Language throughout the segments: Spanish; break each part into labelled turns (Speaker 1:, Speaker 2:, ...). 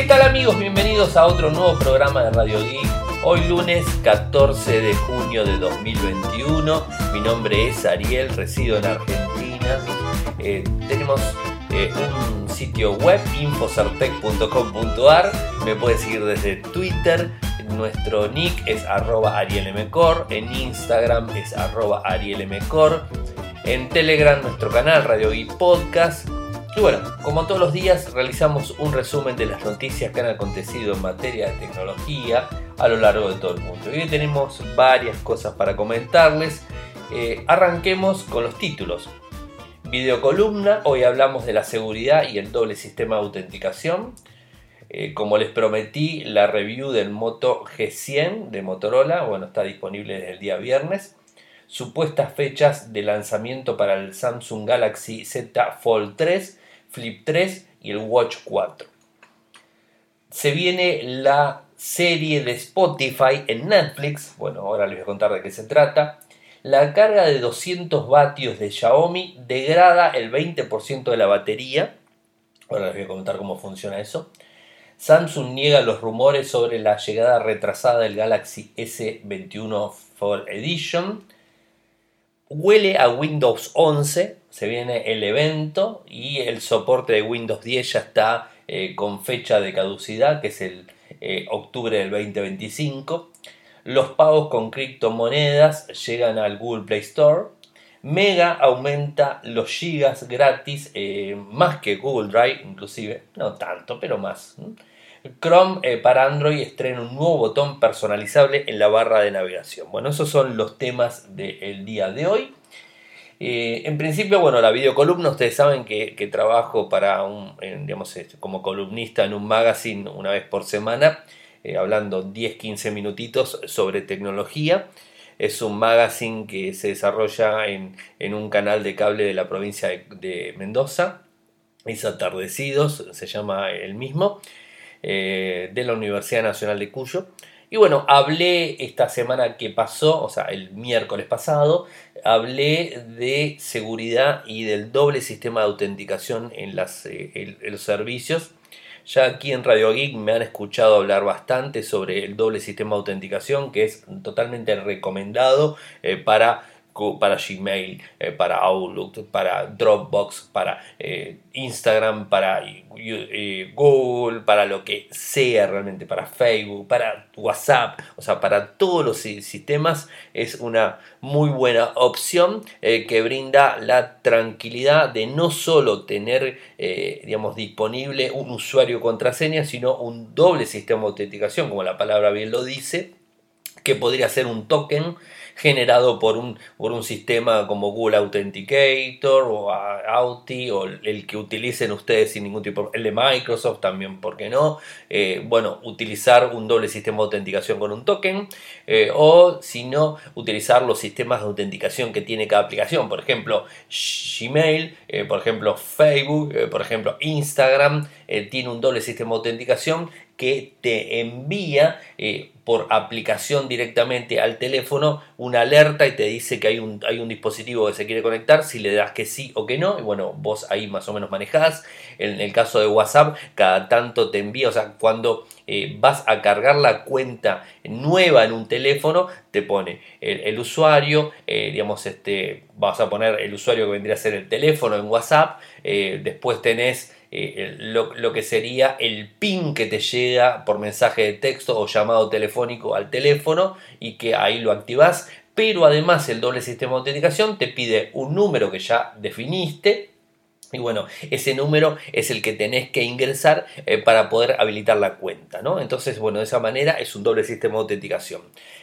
Speaker 1: ¿Qué tal amigos? Bienvenidos a otro nuevo programa de Radio Geek. Hoy lunes 14 de junio de 2021. Mi nombre es Ariel, resido en Argentina. Eh, tenemos eh, un sitio web infocertec.com.ar. Me puedes seguir desde Twitter. Nuestro nick es arroba arielmcor. En Instagram es arroba arielmcor. En Telegram nuestro canal Radio Geek Podcast y bueno, como todos los días realizamos un resumen de las noticias que han acontecido en materia de tecnología a lo largo de todo el mundo. Y hoy tenemos varias cosas para comentarles. Eh, arranquemos con los títulos. Videocolumna, hoy hablamos de la seguridad y el doble sistema de autenticación. Eh, como les prometí, la review del Moto G100 de Motorola, bueno, está disponible desde el día viernes supuestas fechas de lanzamiento para el Samsung Galaxy Z Fold 3 Flip 3 y el Watch 4. Se viene la serie de Spotify en Netflix. Bueno, ahora les voy a contar de qué se trata. La carga de 200 vatios de Xiaomi degrada el 20% de la batería. Ahora les voy a comentar cómo funciona eso. Samsung niega los rumores sobre la llegada retrasada del Galaxy S21 Fold Edition. Huele a Windows 11 se viene el evento y el soporte de Windows 10 ya está eh, con fecha de caducidad, que es el eh, octubre del 2025. Los pagos con criptomonedas llegan al Google Play Store. Mega aumenta los gigas gratis eh, más que Google Drive, inclusive, no tanto, pero más. Chrome para Android estrena un nuevo botón personalizable en la barra de navegación. Bueno, esos son los temas del día de hoy. Eh, en principio, bueno, la videocolumna, ustedes saben que, trabajo para un, digamos, este, como columnista en un magazine una vez por semana, eh, hablando 10-15 minutitos sobre tecnología. Es un magazine que se desarrolla en, un canal de cable de la provincia de, Mendoza. Es Atardecidos, se llama el mismo, eh, de la Universidad Nacional de Cuyo. Y bueno, hablé esta semana que pasó, o sea, el miércoles pasado, hablé de seguridad y del doble sistema de autenticación en, las, eh, los servicios. Ya aquí en Radio Geek me han escuchado hablar bastante sobre el doble sistema de autenticación que es totalmente recomendado eh, para para Gmail, eh, para Outlook, para Dropbox, para eh, Instagram, para eh, Google, para lo que sea realmente, para Facebook, para WhatsApp, o sea, para todos los sistemas es una muy buena opción que brinda la tranquilidad de no solo tener, digamos, disponible un usuario contraseña, sino un doble sistema de autenticación, como la palabra bien lo dice, que podría ser un token generado por un, por un sistema como Google Authenticator o Auti o el que utilicen ustedes sin ningún tipo, el de Microsoft también, ¿por qué no? Eh, bueno, utilizar un doble sistema de autenticación con un token eh, o si no, utilizar los sistemas de autenticación que tiene cada aplicación, por ejemplo, Gmail, eh, por ejemplo, Facebook, por ejemplo, Instagram, tiene un doble sistema de autenticación que te envía eh, por aplicación directamente al teléfono una alerta y te dice que hay un, hay un dispositivo que se quiere conectar, si le das que sí o que no, y bueno, vos ahí más o menos manejás. En el caso de WhatsApp, cada tanto te envía, o sea, cuando eh, vas a cargar la cuenta nueva en un teléfono, te pone el, usuario, eh, digamos, este, vas a poner el usuario que vendría a ser el teléfono en WhatsApp, después tenés eh, lo, que sería el pin que te llega por mensaje de texto o llamado telefónico al teléfono y que ahí lo activas. Pero además el doble sistema de autenticación te pide un número que ya definiste y bueno, ese número es el que tenés que ingresar eh, para poder habilitar la cuenta, ¿no? Entonces, bueno, de esa manera es un doble sistema de autenticación.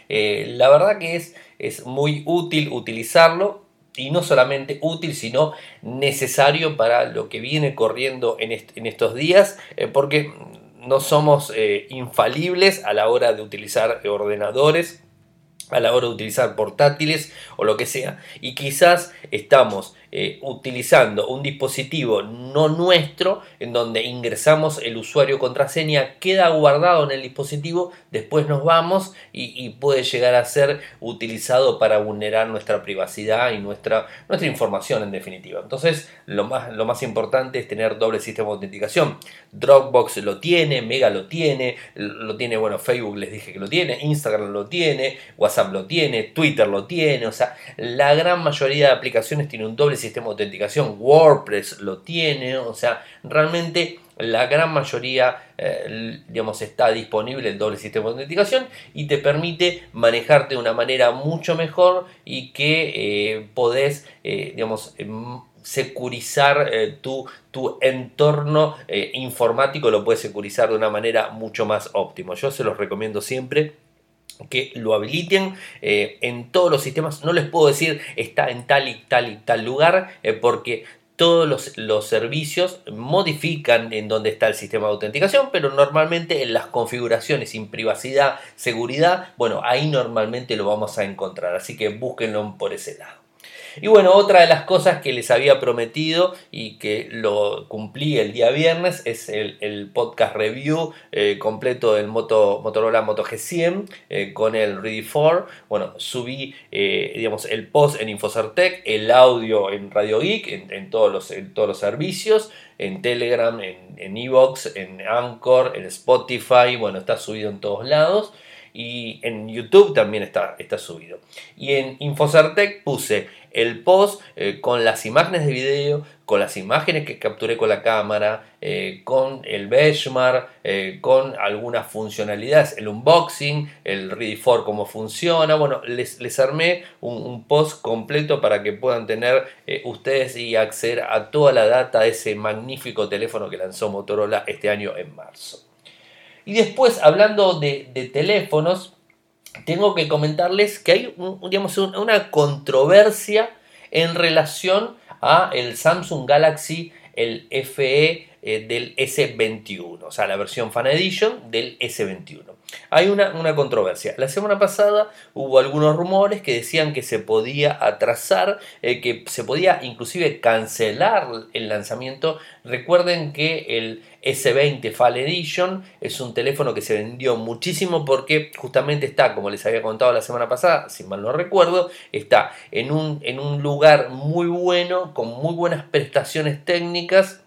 Speaker 1: Eh, la verdad que es, es muy útil utilizarlo y no solamente útil, sino necesario para lo que viene corriendo en, estos días, eh, porque no somos eh, infalibles a la hora de utilizar ordenadores a la hora de utilizar portátiles o lo que sea. Y quizás estamos eh, utilizando un dispositivo no nuestro en donde ingresamos el usuario contraseña, queda guardado en el dispositivo, después nos vamos y, puede llegar a ser utilizado para vulnerar nuestra privacidad y nuestra, nuestra información en definitiva. Entonces lo más, lo más importante es tener doble sistema de autenticación. Dropbox lo tiene, Mega lo tiene, lo tiene, bueno, Facebook les dije que lo tiene, Instagram lo tiene, WhatsApp lo tiene, Twitter lo tiene, o sea, la gran mayoría de aplicaciones tiene un doble sistema de autenticación, WordPress lo tiene, o sea, realmente la gran mayoría, eh, digamos, está disponible el doble sistema de autenticación y te permite manejarte de una manera mucho mejor y que eh, podés, eh, digamos, em, securizar tu, tu, entorno informático, lo puedes securizar de una manera mucho más óptima. Yo se los recomiendo siempre que lo habiliten eh, en todos los sistemas. No les puedo decir está en tal y tal y tal lugar eh, porque todos los, servicios modifican en dónde está el sistema de autenticación, pero normalmente en las configuraciones sin privacidad, seguridad, bueno, ahí normalmente lo vamos a encontrar. Así que búsquenlo por ese lado. Y bueno, otra de las cosas que les había prometido y que lo cumplí el día viernes es el, podcast review eh, completo del Moto, Motorola Moto G100 eh, con el Ready 4. Bueno, subí eh, digamos, el post en Infocertec, el audio en Radio Geek, en, todos, los, en todos los servicios, en Telegram, en Evox, en, en Anchor, en Spotify, bueno, está subido en todos lados y en YouTube también está, está subido. Y en Infocertec puse el post eh, con las imágenes de video, con las imágenes que capturé con la cámara, eh, con el benchmark, eh, con algunas funcionalidades, el unboxing, el Ready for cómo funciona. Bueno, les, les armé un, un, post completo para que puedan tener ustedes y acceder a toda la data de ese magnífico teléfono que lanzó Motorola este año en marzo. Y después, hablando de, teléfonos, tengo que comentarles que hay digamos, una controversia en relación a el Samsung Galaxy, el FE eh, del S21, o sea, la versión Fan Edition del S21. Hay una, controversia. La semana pasada hubo algunos rumores que decían que se podía atrasar, eh, que se podía inclusive cancelar el lanzamiento. Recuerden que el S20 Fall Edition es un teléfono que se vendió muchísimo porque justamente está, como les había contado la semana pasada, si mal no recuerdo, está en un, en un lugar muy bueno, con muy buenas prestaciones técnicas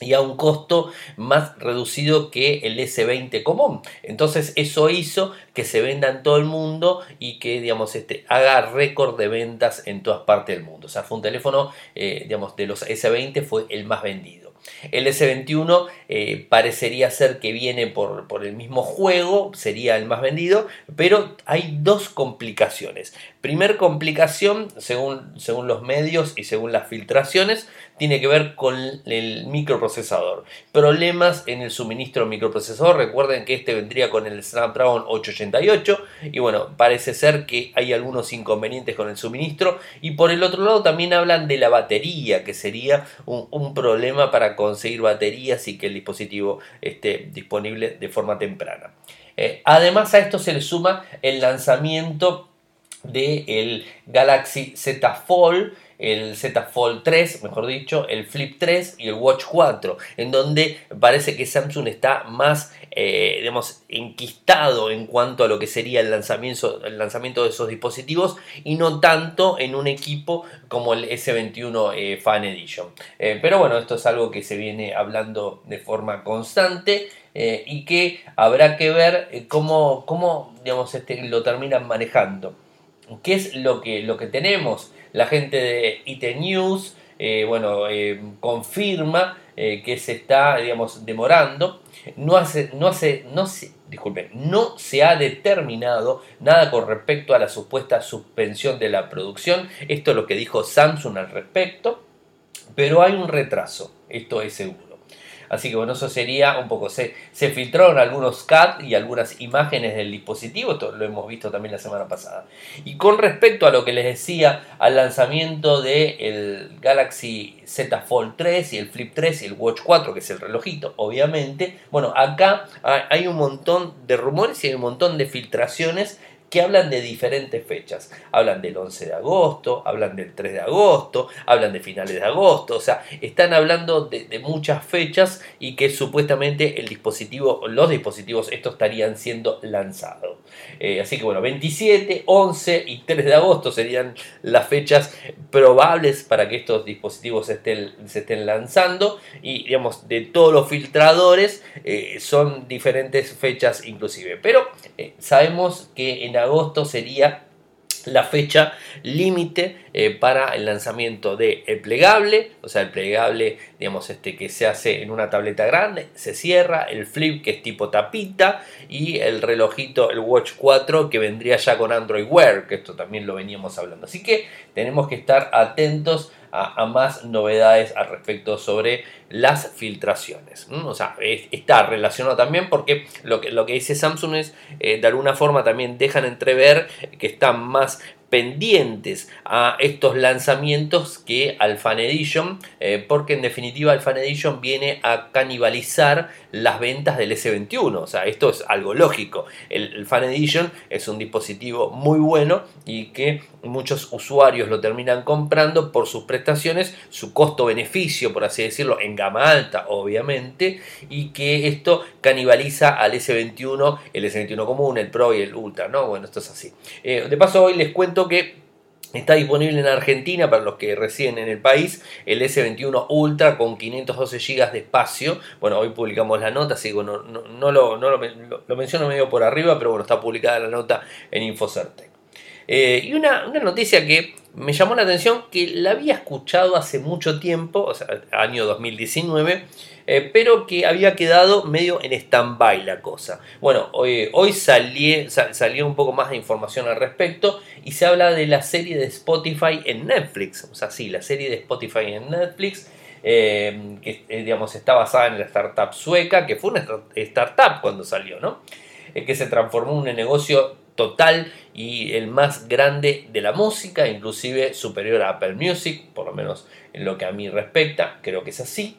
Speaker 1: y a un costo más reducido que el S20 común. Entonces eso hizo que se venda en todo el mundo y que digamos, este, haga récord de ventas en todas partes del mundo. O sea, fue un teléfono, eh, digamos, de los S20 fue el más vendido. El S21 eh, parecería ser que viene por, el mismo juego, sería el más vendido, pero hay dos complicaciones. Primer complicación, según, según los medios y según las filtraciones, tiene que ver con el microprocesador. Problemas en el suministro microprocesador. Recuerden que este vendría con el Snapdragon 888 y bueno, parece ser que hay algunos inconvenientes con el suministro. Y por el otro lado también hablan de la batería, que sería un, problema para conseguir baterías y que el dispositivo esté disponible de forma temprana. Eh, además a esto se le suma el lanzamiento del Galaxy Z Fold el Z Fold 3, mejor dicho, el Flip 3 y el Watch 4, en donde parece que Samsung está más, eh, digamos, enquistado en cuanto a lo que sería el lanzamiento, el lanzamiento de esos dispositivos y no tanto en un equipo como el S21 eh, Fan Edition. Eh, pero bueno, esto es algo que se viene hablando de forma constante. y que habrá que ver cómo, cómo digamos, este, lo terminan manejando. ¿Qué es lo que, lo que tenemos? La gente de IT News, eh, bueno, eh, confirma eh, que se está, digamos, demorando. No hace, no hace, no se, no se ha determinado nada con respecto a la supuesta suspensión de la producción. Esto es lo que dijo Samsung al respecto, pero hay un retraso, esto es seguro. Así que bueno, eso sería un poco. Se, se filtraron algunos CAD y algunas imágenes del dispositivo, esto lo hemos visto también la semana pasada. Y con respecto a lo que les decía, al lanzamiento del Galaxy Z Fold 3 y el Flip 3 y el Watch 4, que es el relojito, obviamente. Bueno, acá hay un montón de rumores y hay un montón de filtraciones que hablan de diferentes fechas. Hablan del 11 de agosto, hablan del 3 de agosto, hablan de finales de agosto, o sea, están hablando de, muchas fechas y que supuestamente el dispositivo, los dispositivos, estos estarían siendo lanzados. Eh, así que bueno, 27, 11 y 3 de agosto serían las fechas probables para que estos dispositivos estén, se estén lanzando y digamos, de todos los filtradores eh, son diferentes fechas inclusive. Pero eh, sabemos que en agosto sería la fecha límite eh, para el lanzamiento de el plegable, o sea, el plegable, digamos, este que se hace en una tableta grande, se cierra, el flip que es tipo tapita y el relojito, el Watch 4 que vendría ya con Android Wear, que esto también lo veníamos hablando. Así que tenemos que estar atentos a, más novedades al respecto sobre las filtraciones. O sea, está relacionado también porque lo que, lo que dice Samsung es, eh, de alguna forma también dejan entrever que están más pendientes a estos lanzamientos que al Fan Edition, eh, porque en definitiva el Fan Edition viene a canibalizar las ventas del S21. O sea, esto es algo lógico. El, Fan Edition es un dispositivo muy bueno y que muchos usuarios lo terminan comprando por sus prestaciones, su costo-beneficio, por así decirlo, en gama alta, obviamente, y que esto canibaliza al S21, el S21 común, el Pro y el Ultra, ¿no? Bueno, esto es así. Eh, de paso, hoy les cuento que Está disponible en Argentina para los que residen en el país el S21 Ultra con 512 GB de espacio. Bueno, hoy publicamos la nota, así que no, lo, lo, menciono medio por arriba, pero bueno, está publicada la nota en Infocerte. Eh, y una, una, noticia que me llamó la atención, que la había escuchado hace mucho tiempo, año 2019, eh, pero que había quedado medio en stand-by la cosa. Bueno, hoy, hoy salió un poco más de información al respecto y se habla de la serie de Spotify en Netflix. O sea, sí, la serie de Spotify en Netflix. Eh, que eh, digamos está basada en la startup sueca, que fue una startup cuando salió, ¿no? que se transformó en un negocio total y el más grande de la música, inclusive superior a Apple Music, por lo menos en lo que a mí respecta, creo que es así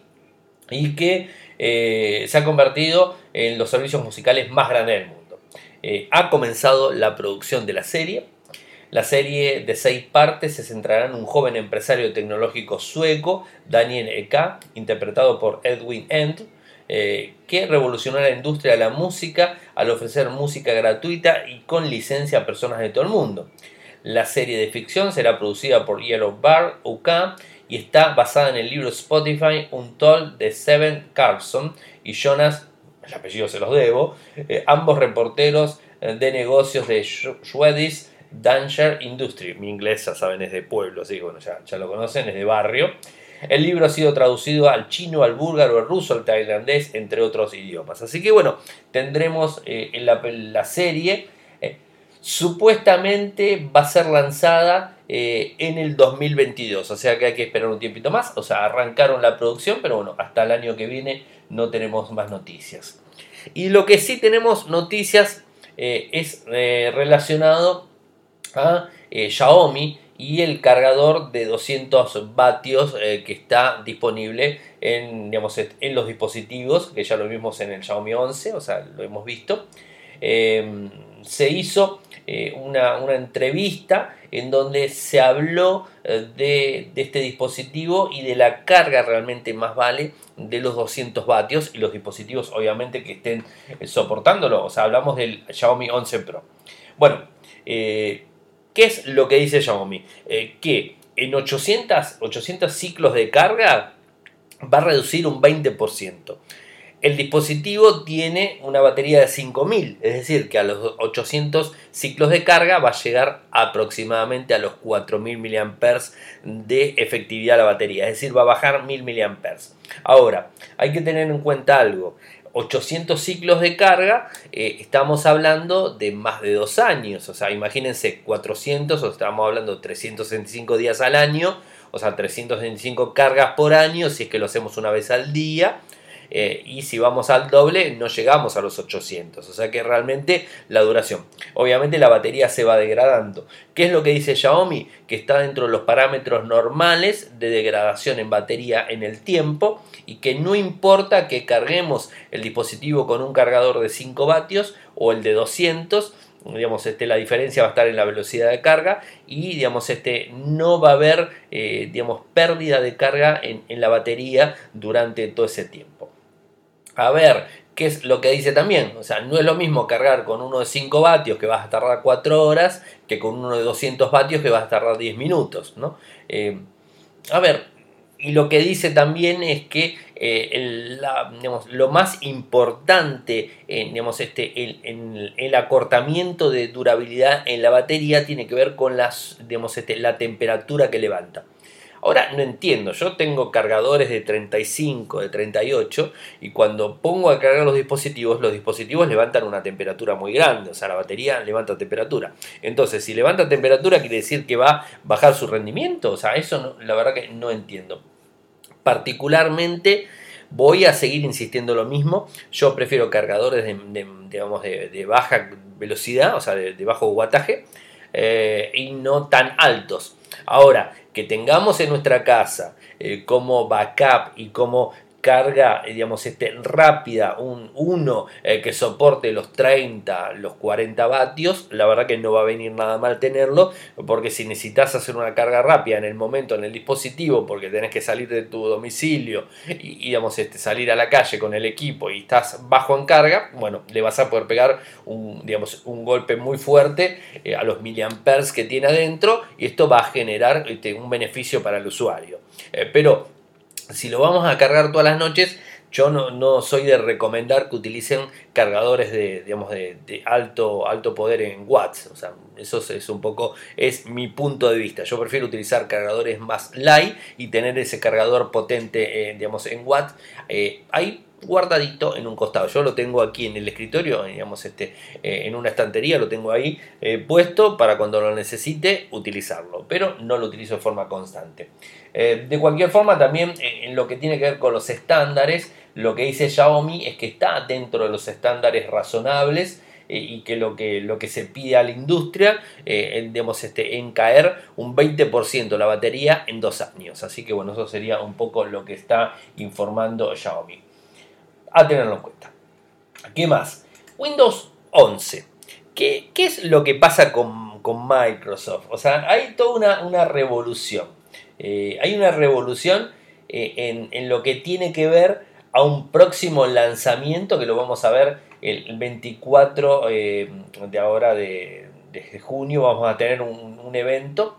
Speaker 1: y que eh, se ha convertido en los servicios musicales más grandes del mundo. Eh, ha comenzado la producción de la serie. La serie de seis partes se centrará en un joven empresario tecnológico sueco, Daniel Eka, interpretado por Edwin End, eh, que revolucionó la industria de la música al ofrecer música gratuita y con licencia a personas de todo el mundo. La serie de ficción será producida por Yellow Bar UK y está basada en el libro Spotify Untold de Seven Carlson y Jonas, el apellido se los debo, eh, ambos reporteros eh, de negocios de Swedish Danger Industry. Mi inglés, ya saben, es de pueblo, así que bueno, ya, lo conocen, es de barrio. El libro ha sido traducido al chino, al búlgaro, al ruso, al tailandés, entre otros idiomas. Así que bueno, tendremos eh, en la, serie. Supuestamente va a ser lanzada eh, en el 2022. O sea que hay que esperar un tiempito más. O sea, arrancaron la producción, pero bueno, hasta el año que viene no tenemos más noticias. Y lo que sí tenemos noticias eh, es eh, relacionado a Xiaomi y el cargador de 200 vatios que está disponible en, digamos, en los dispositivos, que ya lo vimos en el Xiaomi 11, o sea, lo hemos visto. Se hizo una, una entrevista en donde se habló eh, de, este dispositivo y de la carga realmente más vale de los 200 vatios y los dispositivos obviamente que estén eh, soportándolo. O sea, hablamos del Xiaomi 11 Pro. Bueno, eh, ¿qué es lo que dice Xiaomi? que en 800, 800 ciclos de carga va a reducir un 20% el dispositivo tiene una batería de 5000, es decir, que a los 800 ciclos de carga va a llegar aproximadamente a los 4000 mAh de efectividad la batería, es decir, va a bajar 1000 mAh. Ahora, hay que tener en cuenta algo. 800 ciclos de carga, eh, estamos hablando de más de dos años, o sea, imagínense 400, o estamos hablando de 365 días al año, o sea, 365 cargas por año, si es que lo hacemos una vez al día, eh, y si vamos al doble no llegamos a los 800, o sea que realmente la duración. Obviamente la batería se va degradando. ¿Qué es lo que dice Xiaomi? Que está dentro de los parámetros normales de degradación en batería en el tiempo y que no importa que carguemos el dispositivo con un cargador de 5 vatios o el de 200, digamos, este, la diferencia va a estar en la velocidad de carga y digamos, este, no va a haber eh, digamos, pérdida de carga en, en la batería durante todo ese tiempo. A ver, ¿qué es lo que dice también? O sea, no es lo mismo cargar con uno de 5 vatios que vas a tardar 4 horas que con uno de 200 vatios que vas a tardar 10 minutos, ¿no? Eh, a ver, y lo que dice también es que eh, lo más importante digamos, este, el, el, acortamiento de durabilidad en la batería tiene que ver con las, digamos, este, la temperatura que levanta. Ahora no entiendo, yo tengo cargadores de 35, de 38 y cuando pongo a cargar los dispositivos, los dispositivos levantan una temperatura muy grande, o sea, la batería levanta temperatura. Entonces, si levanta temperatura quiere decir que va a bajar su rendimiento, o sea, eso la verdad que no entiendo. Particularmente voy a seguir insistiendo lo mismo, yo prefiero cargadores de, digamos, de, baja velocidad, o sea, de, bajo wattaje, eh, y no tan altos. Ahora, que tengamos en nuestra casa eh, como backup y como carga, eh, digamos, este, rápida, un 1 eh, que soporte los 30, los 40 vatios, la verdad que no va a venir nada mal tenerlo, porque si necesitas hacer una carga rápida en el momento en el dispositivo, porque tenés que salir de tu domicilio y, digamos, este, salir a la calle con el equipo y estás bajo en carga, bueno, le vas a poder pegar un, digamos, un golpe muy fuerte eh, a los miliamperes que tiene adentro y esto va a generar este, un beneficio para el usuario. pero si lo vamos a cargar todas las noches, yo no, soy de recomendar que utilicen cargadores de, digamos, de, alto, alto poder en watts. O sea, eso es un poco, es mi punto de vista. Yo prefiero utilizar cargadores más light y tener ese cargador potente, eh, digamos, en watts. Eh, hay guardadito en un costado. Yo lo tengo aquí en el escritorio, digamos, este, eh, en una estantería, lo tengo ahí eh, puesto para cuando lo necesite utilizarlo, pero no lo utilizo de forma constante. Eh, de cualquier forma, también en lo que tiene que ver con los estándares, lo que dice Xiaomi es que está dentro de los estándares razonables y que lo, que lo que se pide a la industria digamos, este, en caer un 20% la batería en dos años. Así que bueno, eso sería un poco lo que está informando Xiaomi a tenerlo en cuenta. ¿Qué más? Windows 11. ¿Qué, es lo que pasa con, Microsoft? O sea, hay toda una, revolución. Eh, hay una revolución eh, en, lo que tiene que ver a un próximo lanzamiento que lo vamos a ver el 24 eh, de ahora de, junio. Vamos a tener un, un evento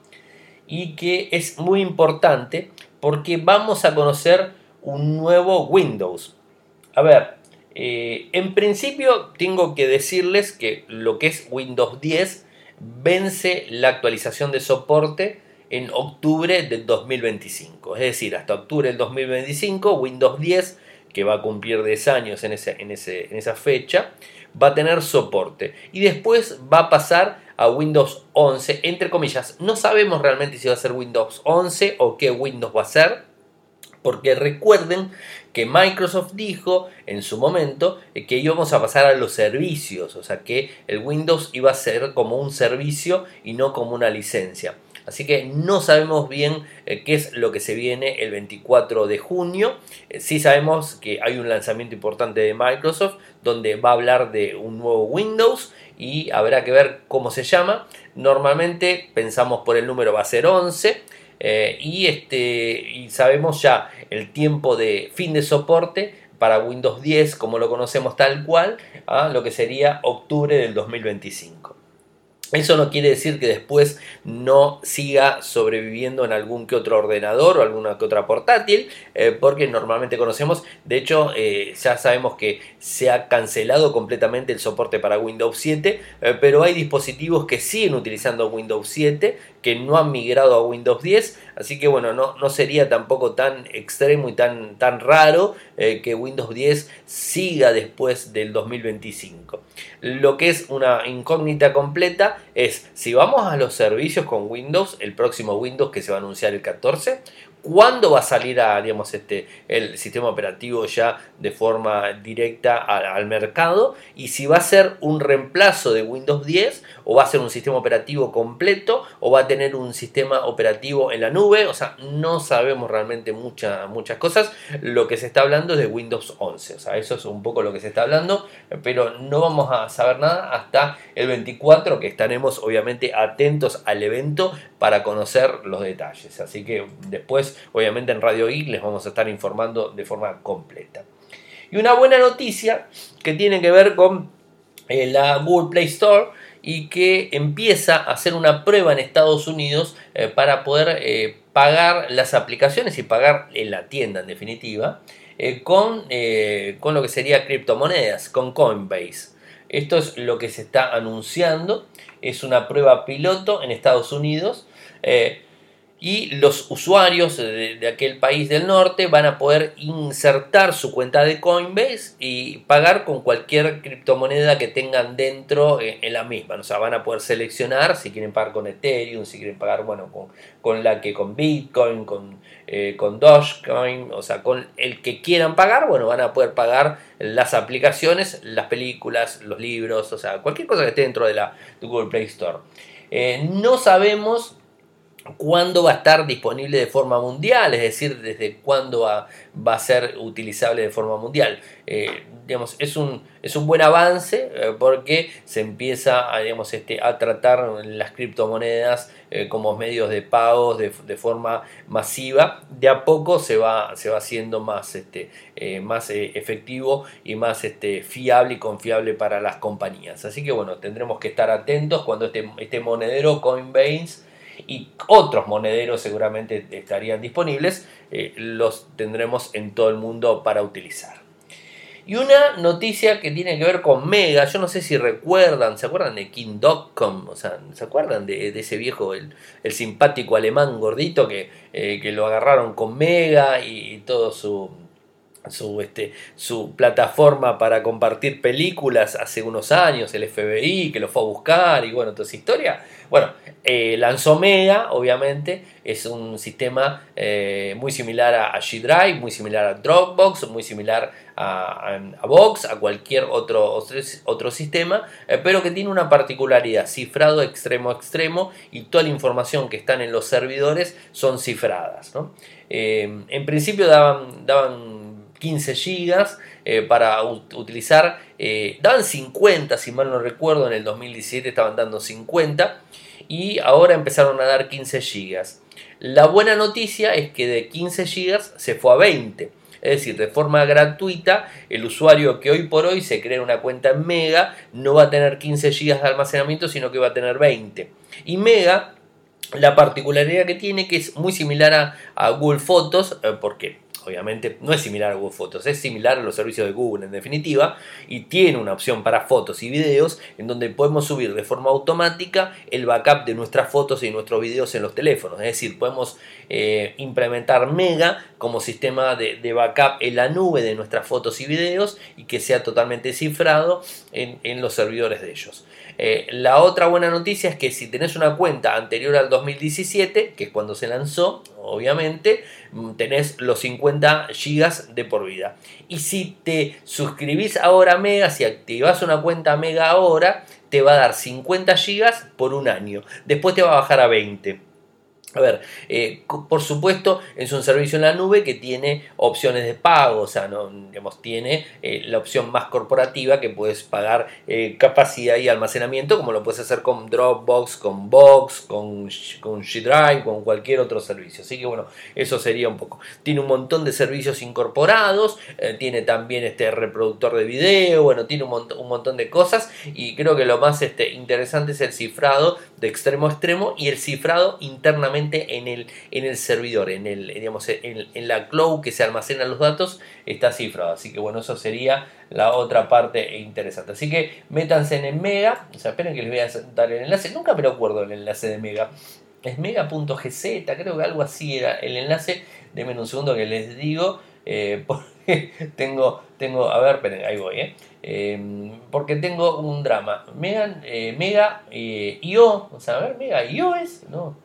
Speaker 1: y que es muy importante porque vamos a conocer un nuevo Windows. A ver, eh, en principio tengo que decirles que lo que es Windows 10 vence la actualización de soporte en octubre del 2025. Es decir, hasta octubre del 2025, Windows 10, que va a cumplir 10 años en, en, en esa fecha, va a tener soporte. Y después va a pasar a Windows 11, entre comillas. No sabemos realmente si va a ser Windows 11 o qué Windows va a ser. Porque recuerden que Microsoft dijo en su momento que íbamos a pasar a los servicios, o sea que el Windows iba a ser como un servicio y no como una licencia. Así que no sabemos bien eh, qué es lo que se viene el 24 de junio. Eh, sí sabemos que hay un lanzamiento importante de Microsoft donde va a hablar de un nuevo Windows y habrá que ver cómo se llama. Normalmente pensamos por el número va a ser 11 eh, y, este, y sabemos ya el tiempo de fin de soporte para Windows 10 como lo conocemos tal cual lo que sería octubre del 2025. Eso no quiere decir que después no siga sobreviviendo en algún que otro ordenador o alguna que otra portátil, eh, porque normalmente conocemos, de hecho eh, ya sabemos que se ha cancelado completamente el soporte para Windows 7, eh, pero hay dispositivos que siguen utilizando Windows 7, que no han migrado a Windows 10, así que bueno, no, no sería tampoco tan extremo y tan, tan raro que Windows 10 siga después del 2025. Lo que es una incógnita completa es si vamos a los servicios con Windows, el próximo Windows que se va a anunciar el 14, cuándo va a salir digamos, este, el sistema operativo ya de forma directa al mercado y si va a ser un reemplazo de Windows 10 o va a ser un sistema operativo completo o va a tener un sistema operativo en la nube. O sea, no sabemos realmente muchas muchas cosas. Lo que se está hablando es de Windows 11. O sea, eso es un poco lo que se está hablando, pero no vamos a saber nada hasta el 24 que estaremos obviamente atentos al evento para conocer los detalles. Así que después, obviamente en Radio Geek les vamos a estar informando de forma completa. Y una buena noticia que tiene que ver con eh, la Google Play Store y que empieza a hacer una prueba en Estados Unidos eh, para poder eh, pagar las aplicaciones y pagar en la tienda en definitiva con, con lo que sería criptomonedas, con Coinbase. Esto es lo que se está anunciando, es una prueba piloto en Estados Unidos y los usuarios de, aquel país del norte van a poder insertar su cuenta de Coinbase y pagar con cualquier criptomoneda que tengan dentro en, la misma. O sea, van a poder seleccionar si quieren pagar con Ethereum, si quieren pagar bueno, con, con la que con Bitcoin, con, eh, con Dogecoin, o sea, con el que quieran pagar, bueno, van a poder pagar las aplicaciones, las películas, los libros, o sea, cualquier cosa que esté dentro de la Google Play Store. Eh, no sabemos cuándo va a estar disponible de forma mundial, es decir, desde cuándo va, a ser utilizable de forma mundial. Eh, digamos, es, un, es un buen avance eh, porque se empieza a, digamos, este, a tratar las criptomonedas eh, como medios de pagos de, forma masiva. De a poco se va, se va haciendo más, este, más efectivo y más este, fiable y confiable para las compañías. Así que bueno, tendremos que estar atentos cuando este, este monedero Coinbase y otros monederos seguramente estarían disponibles, eh, los tendremos en todo el mundo para utilizar. Y una noticia que tiene que ver con Mega, yo no sé si recuerdan, ¿se acuerdan de King.com? O sea, ¿se acuerdan de, ese viejo, el, simpático alemán gordito que, eh, que lo agarraron con Mega y todo su, su, este, su plataforma para compartir películas hace unos años, el FBI, que lo fue a buscar y bueno, toda esa historia. Bueno, eh, obviamente, es un sistema eh, muy similar a, G Drive, muy similar a Dropbox, muy similar a, a, Box, a cualquier otro, otro sistema, eh, pero que tiene una particularidad, cifrado extremo a extremo y toda la información que están en los servidores son cifradas. en principio daban, daban 15 gigas eh, para utilizar. Eh, daban 50, si mal no recuerdo, en el 2017 estaban dando 50 y ahora empezaron a dar 15 gigas. La buena noticia es que de 15 gigas se fue a 20. Es decir, de forma gratuita, el usuario que hoy por hoy se crea una cuenta en Mega no va a tener 15 GB de almacenamiento, sino que va a tener 20. Y Mega, la particularidad que tiene, que es muy similar a, a Google Fotos, eh, porque obviamente no es similar a Google Fotos, es similar a los servicios de Google en definitiva y tiene una opción para fotos y videos en donde podemos subir de forma automática el backup de nuestras fotos y nuestros videos en los teléfonos. Es decir, podemos eh, implementar Mega como sistema de, backup en la nube de nuestras fotos y videos y que sea totalmente cifrado en, los servidores de ellos. Eh, la otra buena noticia es que si tenés una cuenta anterior al 2017, que es cuando se lanzó, obviamente, mm, tenés los 50 gigas de por vida. Y si te suscribís ahora a Mega, si activas una cuenta Mega ahora, te va a dar 50 gigas por un año. Después te va a bajar a 20. A ver, eh, por supuesto es un servicio en la nube que tiene opciones de pago, o sea, no, digamos, tiene eh, la opción más corporativa que puedes pagar eh, capacidad y almacenamiento, como lo puedes hacer con Dropbox, con Box, con, con G Drive, con cualquier otro servicio. Así que bueno, eso sería un poco. Tiene un montón de servicios incorporados, tiene también este reproductor de video, bueno, tiene un, un montón de cosas y creo que lo más este, interesante es el cifrado de extremo a extremo y el cifrado internamente en el, en el servidor, en, el, digamos, en, en, la cloud que se almacenan los datos, está cifrado. Así que bueno, eso sería la otra parte interesante. Así que métanse en Mega, o sea, esperen que les voy a dar el enlace, nunca me lo acuerdo el enlace de Mega. Es mega.gz, creo que algo así era el enlace. Denme un segundo que les digo. Eh, porque tengo, tengo, a ver, esperen, ahí voy, eh. Em, porque tengo un drama. Mega, eh, Mega IO, o sea, a ver, Mega IO es, no,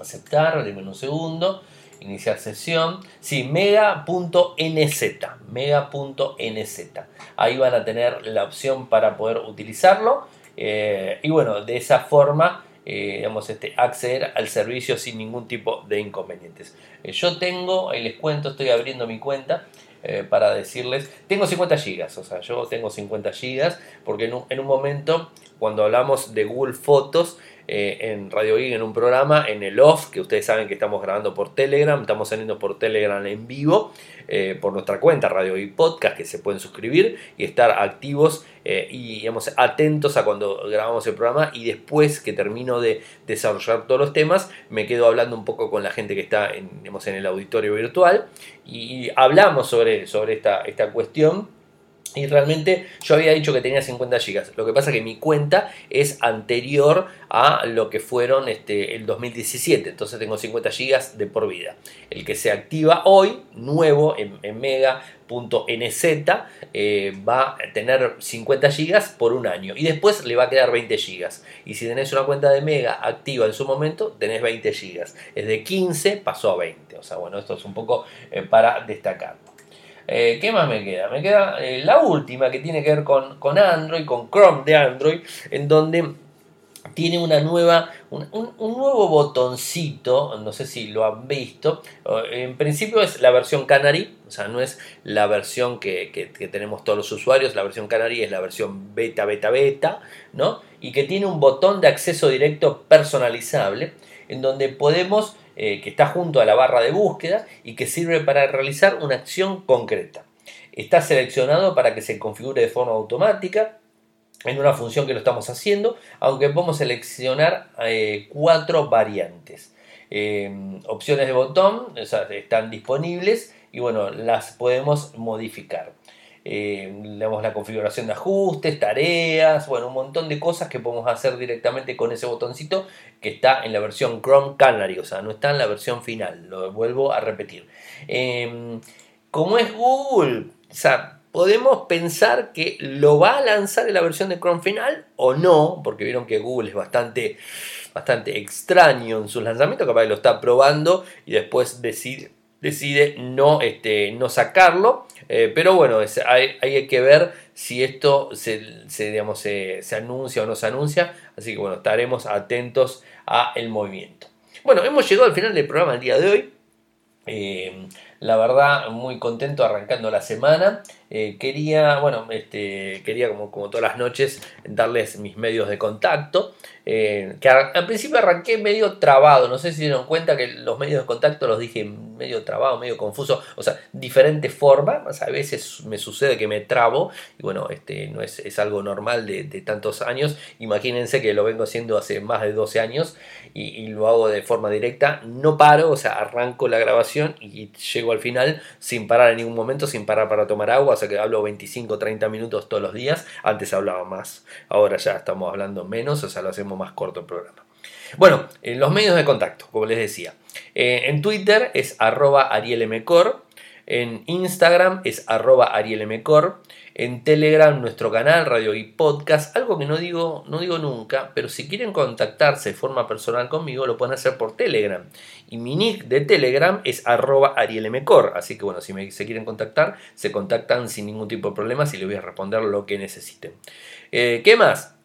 Speaker 1: aceptar, denme un segundo. iniciar sesión. Sí, mega.nz, mega.nz. Ahí van a tener la opción para poder utilizarlo. Eh, y bueno, de esa forma, eh, este, acceder al servicio sin ningún tipo de inconvenientes. Eh, yo tengo, ahí les cuento, estoy abriendo mi cuenta. Para decirles, tengo 50 gigas, o sea, yo tengo 50 gigas porque en un, en un momento cuando hablamos de Google Fotos, eh, en Radio Geek en un programa, en el off, que ustedes saben que estamos grabando por Telegram, estamos saliendo por Telegram en vivo, eh, por nuestra cuenta Radio Geek Podcast, que se pueden suscribir y estar activos eh, y digamos, atentos a cuando grabamos el programa y después que termino de desarrollar todos los temas, me quedo hablando un poco con la gente que está en, en el auditorio virtual y hablamos sobre, sobre esta, esta cuestión y realmente yo había dicho que tenía 50 GB. Lo que pasa que mi cuenta es anterior a lo que fueron este, el 2017. Entonces tengo 50 GB de por vida. El que se activa hoy, nuevo en, mega.nz, eh, va a tener 50 GB por un año. Y después le va a quedar 20 GB. Y si tenés una cuenta de mega activa en su momento, tenés 20 GB. Es de 15, pasó a 20. O sea, bueno, esto es un poco eh, para destacar. Eh, ¿Qué más me queda? Me queda eh, la última que tiene que ver con, con, Android, con Chrome de Android, en donde tiene una nueva, un, nuevo botoncito, no sé si lo han visto, en principio es la versión Canary, o sea, no es la versión que, que, tenemos todos los usuarios, la versión Canary es la versión beta, beta, beta, ¿no? Y que tiene un botón de acceso directo personalizable, en donde podemos eh, que está junto a la barra de búsqueda y que sirve para realizar una acción concreta. Está seleccionado para que se configure de forma automática en una función que lo estamos haciendo, aunque podemos seleccionar eh, cuatro variantes. Eh, opciones de botón están disponibles y bueno, las podemos modificar eh, la configuración de ajustes, tareas, bueno, un montón de cosas que podemos hacer directamente con ese botoncito que está en la versión Chrome Canary, o sea, no está en la versión final, lo vuelvo a repetir. Eh, como es Google, o sea, podemos pensar que lo va a lanzar en la versión de Chrome final o no, porque vieron que Google es bastante, bastante extraño en sus lanzamientos, capaz que lo está probando y después decide decide no, este, no sacarlo. Eh, pero bueno, hay, hay, que ver si esto se, digamos, se, anuncia o no se anuncia. Así que bueno, estaremos atentos a el movimiento. Bueno, hemos llegado al final del programa el día de hoy. Eh, la verdad, muy contento arrancando la semana. Eh, quería, bueno, este, quería como, como todas las noches darles mis medios de contacto. Eh, que al principio arranqué medio trabado, no sé si se dieron cuenta que los medios de contacto los dije medio trabado, medio confuso, o sea, diferentes formas, a veces me sucede que me trabo, y bueno, este no es, es algo normal de, tantos años, imagínense que lo vengo haciendo hace más de 12 años y, lo hago de forma directa, no paro, o sea, arranco la grabación y llego al final sin parar en ningún momento, sin parar para tomar agua, sea que hablo 25, 30 minutos todos los días, antes hablaba más, ahora ya estamos hablando menos, o sea, lo hacemos más corto el programa. Bueno, en los medios de contacto, como les decía. Eh, en Twitter es arroba arielmcor. En Instagram es arroba arielmcor. En Telegram, nuestro canal, Radio y Podcast. Algo que no digo, no digo nunca, pero si quieren contactarse de forma personal conmigo, lo pueden hacer por Telegram. Y mi nick de Telegram es arroba arielmcor. Así que bueno, si se quieren contactar, se contactan sin ningún tipo de problemas y les voy a responder lo que necesiten. Eh, ¿Qué más?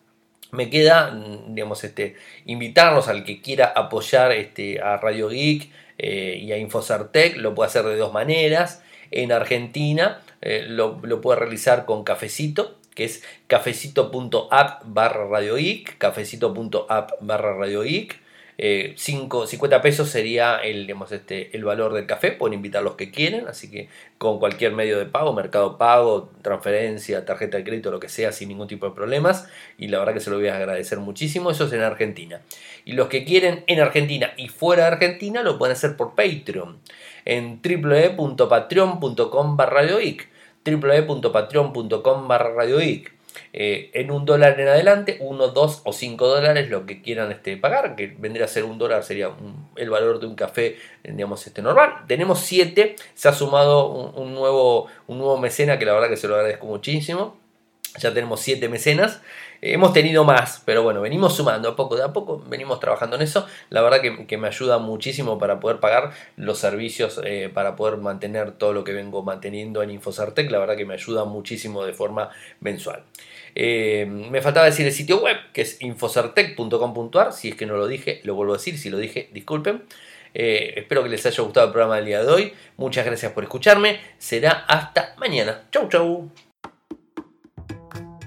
Speaker 1: me queda, digamos, este, invitarlos al que quiera apoyar este, a Radio Geek eh, y a Infosartec, lo puede hacer de dos maneras. En Argentina eh, lo, lo, puede realizar con Cafecito, que es cafecito.app barra Radio Geek, cafecito.app barra Radio Geek. 5, eh, 50 pesos sería el, este, el valor del café, pueden invitar los que quieren, así que con cualquier medio de pago, mercado pago, transferencia, tarjeta de crédito, lo que sea, sin ningún tipo de problemas, y la verdad que se lo voy a agradecer muchísimo, eso es en Argentina. Y los que quieren en Argentina y fuera de Argentina lo pueden hacer por Patreon, en www.patreon.com barra www.patreon.com barra eh, en un dólar en adelante, uno, dos o cinco dólares, lo que quieran este, pagar, que vendría a ser un dólar, sería el valor de un café, digamos, este, normal. Tenemos siete, se ha sumado un, nuevo, un nuevo mecena que la verdad que se lo agradezco muchísimo. Ya tenemos 7 mecenas. Hemos tenido más, pero bueno, venimos sumando a poco, de a poco venimos trabajando en eso. La verdad que, me ayuda muchísimo para poder pagar los servicios, eh, para poder mantener todo lo que vengo manteniendo en Infosartec. La verdad que me ayuda muchísimo de forma mensual. Eh, me faltaba decir el sitio web, que es infosartec.com.ar. Si es que no lo dije, lo vuelvo a decir. Si lo dije, disculpen. Eh, espero que les haya gustado el programa del día de hoy. Muchas gracias por escucharme. Será hasta mañana. Chau, chau.